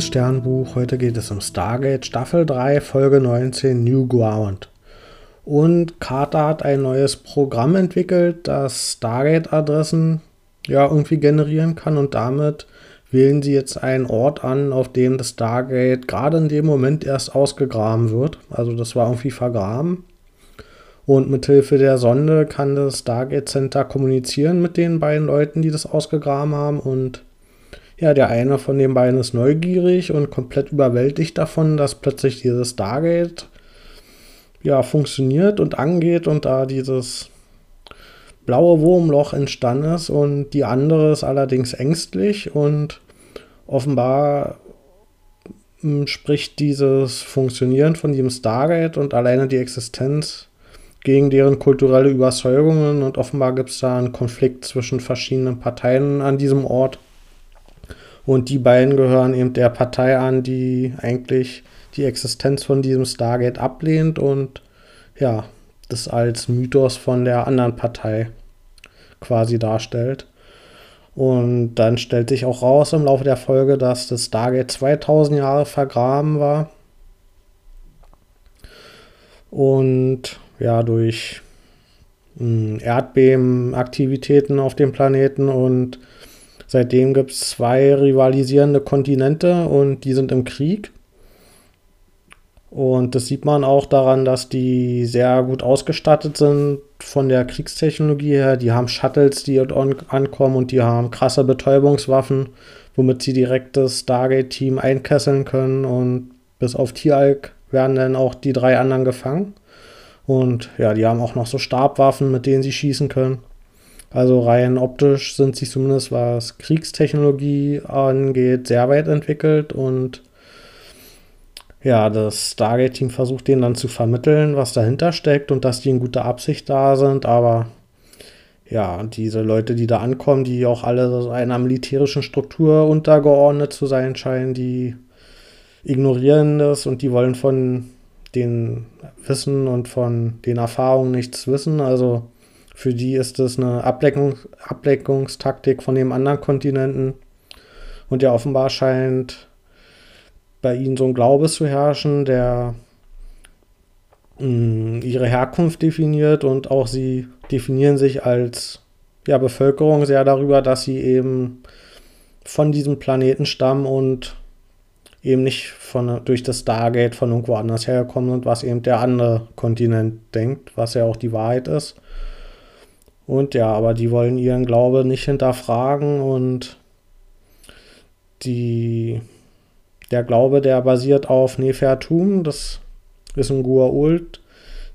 liebes Sternbuch. Heute geht es um Stargate Staffel 3, Folge 19, New Ground. Und Carter hat ein neues Programm entwickelt, das Stargate-Adressen ja irgendwie generieren kann und damit wählen sie jetzt einen Ort an, auf dem das Stargate gerade in dem Moment erst ausgegraben wird. Also das war irgendwie vergraben. Und mithilfe der Sonde kann das Stargate Center kommunizieren mit den beiden Leuten, die das ausgegraben haben und ja, der eine von den beiden ist neugierig und komplett überwältigt davon, dass plötzlich dieses Stargate ja funktioniert und angeht und da dieses blaue Wurmloch entstanden ist und die andere ist allerdings ängstlich und offenbar hm, spricht dieses Funktionieren von diesem Stargate und alleine die Existenz gegen deren kulturelle Überzeugungen und offenbar gibt es da einen Konflikt zwischen verschiedenen Parteien an diesem Ort. Und die beiden gehören eben der Partei an, die eigentlich die Existenz von diesem Stargate ablehnt und ja, das als Mythos von der anderen Partei quasi darstellt. Und dann stellt sich auch raus im Laufe der Folge, dass das Stargate 2000 Jahre vergraben war. Und ja, durch hm, Erdbebenaktivitäten auf dem Planeten und Seitdem gibt es zwei rivalisierende Kontinente und die sind im Krieg. Und das sieht man auch daran, dass die sehr gut ausgestattet sind von der Kriegstechnologie her. Die haben Shuttles, die ankommen und die haben krasse Betäubungswaffen, womit sie direkt das Stargate-Team einkesseln können. Und bis auf Tieralk werden dann auch die drei anderen gefangen. Und ja, die haben auch noch so Stabwaffen, mit denen sie schießen können. Also rein optisch sind sie zumindest, was Kriegstechnologie angeht, sehr weit entwickelt und ja, das Stargate-Team versucht denen dann zu vermitteln, was dahinter steckt und dass die in guter Absicht da sind, aber ja, diese Leute, die da ankommen, die auch alle einer militärischen Struktur untergeordnet zu sein scheinen, die ignorieren das und die wollen von den Wissen und von den Erfahrungen nichts wissen. Also für die ist es eine Ableckung, Ableckungstaktik von dem anderen Kontinenten. Und ja, offenbar scheint bei ihnen so ein Glaube zu herrschen, der mh, mm, ihre Herkunft definiert und auch sie definieren sich als ja, Bevölkerung sehr darüber, dass sie eben von diesem Planeten stammen und eben nicht von, durch das Stargate von irgendwo anders hergekommen sind, was eben der andere Kontinent denkt, was ja auch die Wahrheit ist. Und ja, aber die wollen ihren Glaube nicht hinterfragen und die, der Glaube, der basiert auf Nefertum, das ist ein Gua'uld,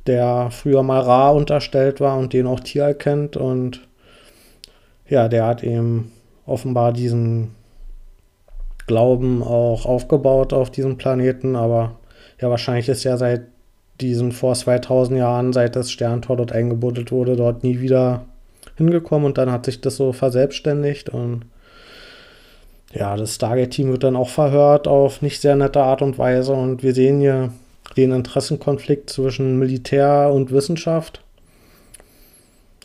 der früher mal Ra unterstellt war und den auch Tier kennt und ja, der hat eben offenbar diesen Glauben auch aufgebaut auf diesem Planeten, aber ja, wahrscheinlich ist er seit diesen vor 2000 Jahren, seit das Sterntor dort eingebuddelt wurde, dort nie wieder hingekommen und dann hat sich das so verselbstständigt und ja, das Stargate-Team wird dann auch verhört auf nicht sehr nette Art und Weise und wir sehen hier den Interessenkonflikt zwischen Militär und Wissenschaft.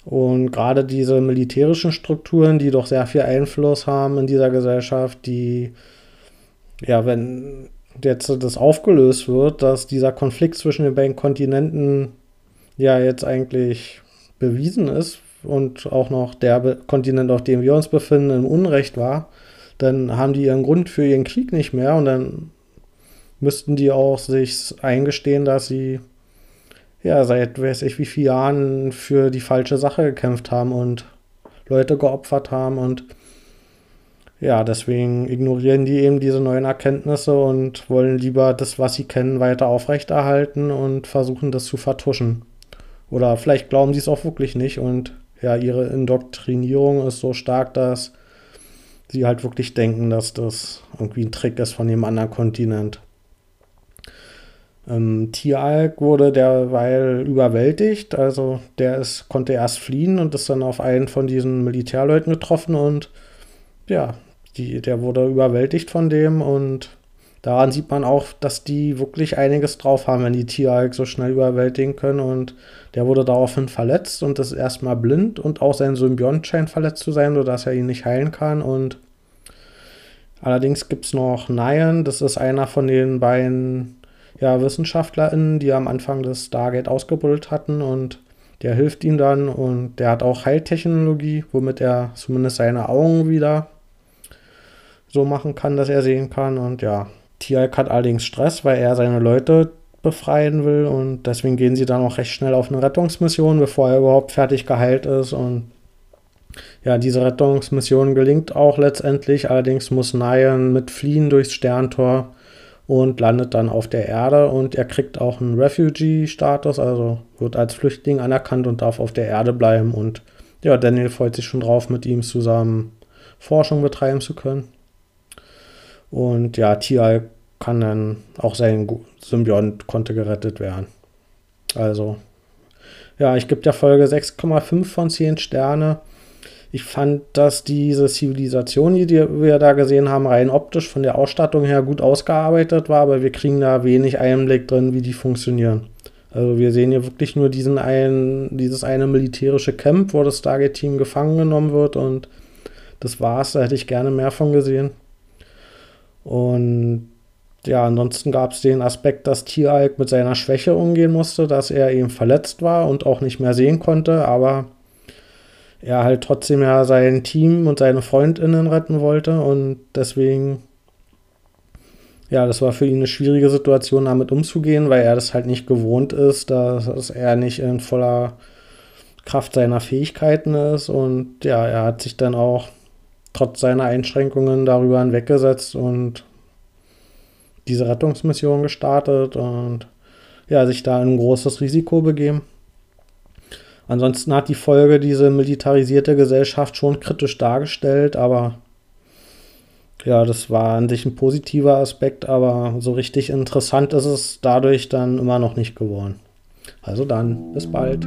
Und gerade diese militärischen Strukturen, die doch sehr viel Einfluss haben in dieser Gesellschaft, die, ja, wenn jetzt das aufgelöst wird, dass dieser Konflikt zwischen den beiden Kontinenten ja jetzt eigentlich bewiesen ist und auch noch der Kontinent, auf dem wir uns befinden, im Unrecht war, dann haben die ihren Grund für ihren Krieg nicht mehr und dann müssten die auch sich eingestehen, dass sie ja seit weiß ich wie vielen Jahren für die falsche Sache gekämpft haben und Leute geopfert haben und ja, deswegen ignorieren die eben diese neuen Erkenntnisse und wollen lieber das, was sie kennen, weiter aufrechterhalten und versuchen das zu vertuschen. Oder vielleicht glauben sie es auch wirklich nicht und ja, ihre Indoktrinierung ist so stark, dass sie halt wirklich denken, dass das irgendwie ein Trick ist von dem anderen Kontinent. Ähm, Tieralk wurde derweil überwältigt, also der ist, konnte erst fliehen und ist dann auf einen von diesen Militärleuten getroffen und ja, die, der wurde überwältigt von dem und daran sieht man auch, dass die wirklich einiges drauf haben, wenn die Tieralk so schnell überwältigen können. Und der wurde daraufhin verletzt und ist erstmal blind und auch sein Symbiont scheint verletzt zu sein, sodass er ihn nicht heilen kann. Und Allerdings gibt es noch Nyan, das ist einer von den beiden ja, WissenschaftlerInnen, die am Anfang des Stargate ausgebildet hatten. Und der hilft ihm dann und der hat auch Heiltechnologie, womit er zumindest seine Augen wieder so machen kann, dass er sehen kann. Und ja, Tialk hat allerdings Stress, weil er seine Leute befreien will. Und deswegen gehen sie dann auch recht schnell auf eine Rettungsmission, bevor er überhaupt fertig geheilt ist. Und ja, diese Rettungsmission gelingt auch letztendlich, allerdings muss Nayan mit fliehen durchs Sterntor und landet dann auf der Erde. Und er kriegt auch einen Refugee-Status, also wird als Flüchtling anerkannt und darf auf der Erde bleiben. Und ja, Daniel freut sich schon drauf, mit ihm zusammen Forschung betreiben zu können. Und ja, Tial kann dann auch sein Symbiont konnte gerettet werden. Also, ja, ich gebe der Folge 6,5 von 10 Sterne. Ich fand, dass diese Zivilisation, die wir da gesehen haben, rein optisch von der Ausstattung her gut ausgearbeitet war, aber wir kriegen da wenig Einblick drin, wie die funktionieren. Also wir sehen hier wirklich nur diesen einen, dieses eine militärische Camp, wo das Stargate-Team gefangen genommen wird und das war's, da hätte ich gerne mehr von gesehen. Und ja, ansonsten gab es den Aspekt, dass Tieralk mit seiner Schwäche umgehen musste, dass er eben verletzt war und auch nicht mehr sehen konnte, aber er halt trotzdem ja sein Team und seine FreundInnen retten wollte. Und deswegen, ja, das war für ihn eine schwierige Situation, damit umzugehen, weil er das halt nicht gewohnt ist, dass er nicht in voller Kraft seiner Fähigkeiten ist. Und ja, er hat sich dann auch trotz seiner Einschränkungen darüber hinweggesetzt und diese Rettungsmission gestartet und ja, sich da in ein großes Risiko begeben. Ansonsten hat die Folge diese militarisierte Gesellschaft schon kritisch dargestellt, aber ja, das war an sich ein positiver Aspekt, aber so richtig interessant ist es dadurch dann immer noch nicht geworden. Also dann, bis bald.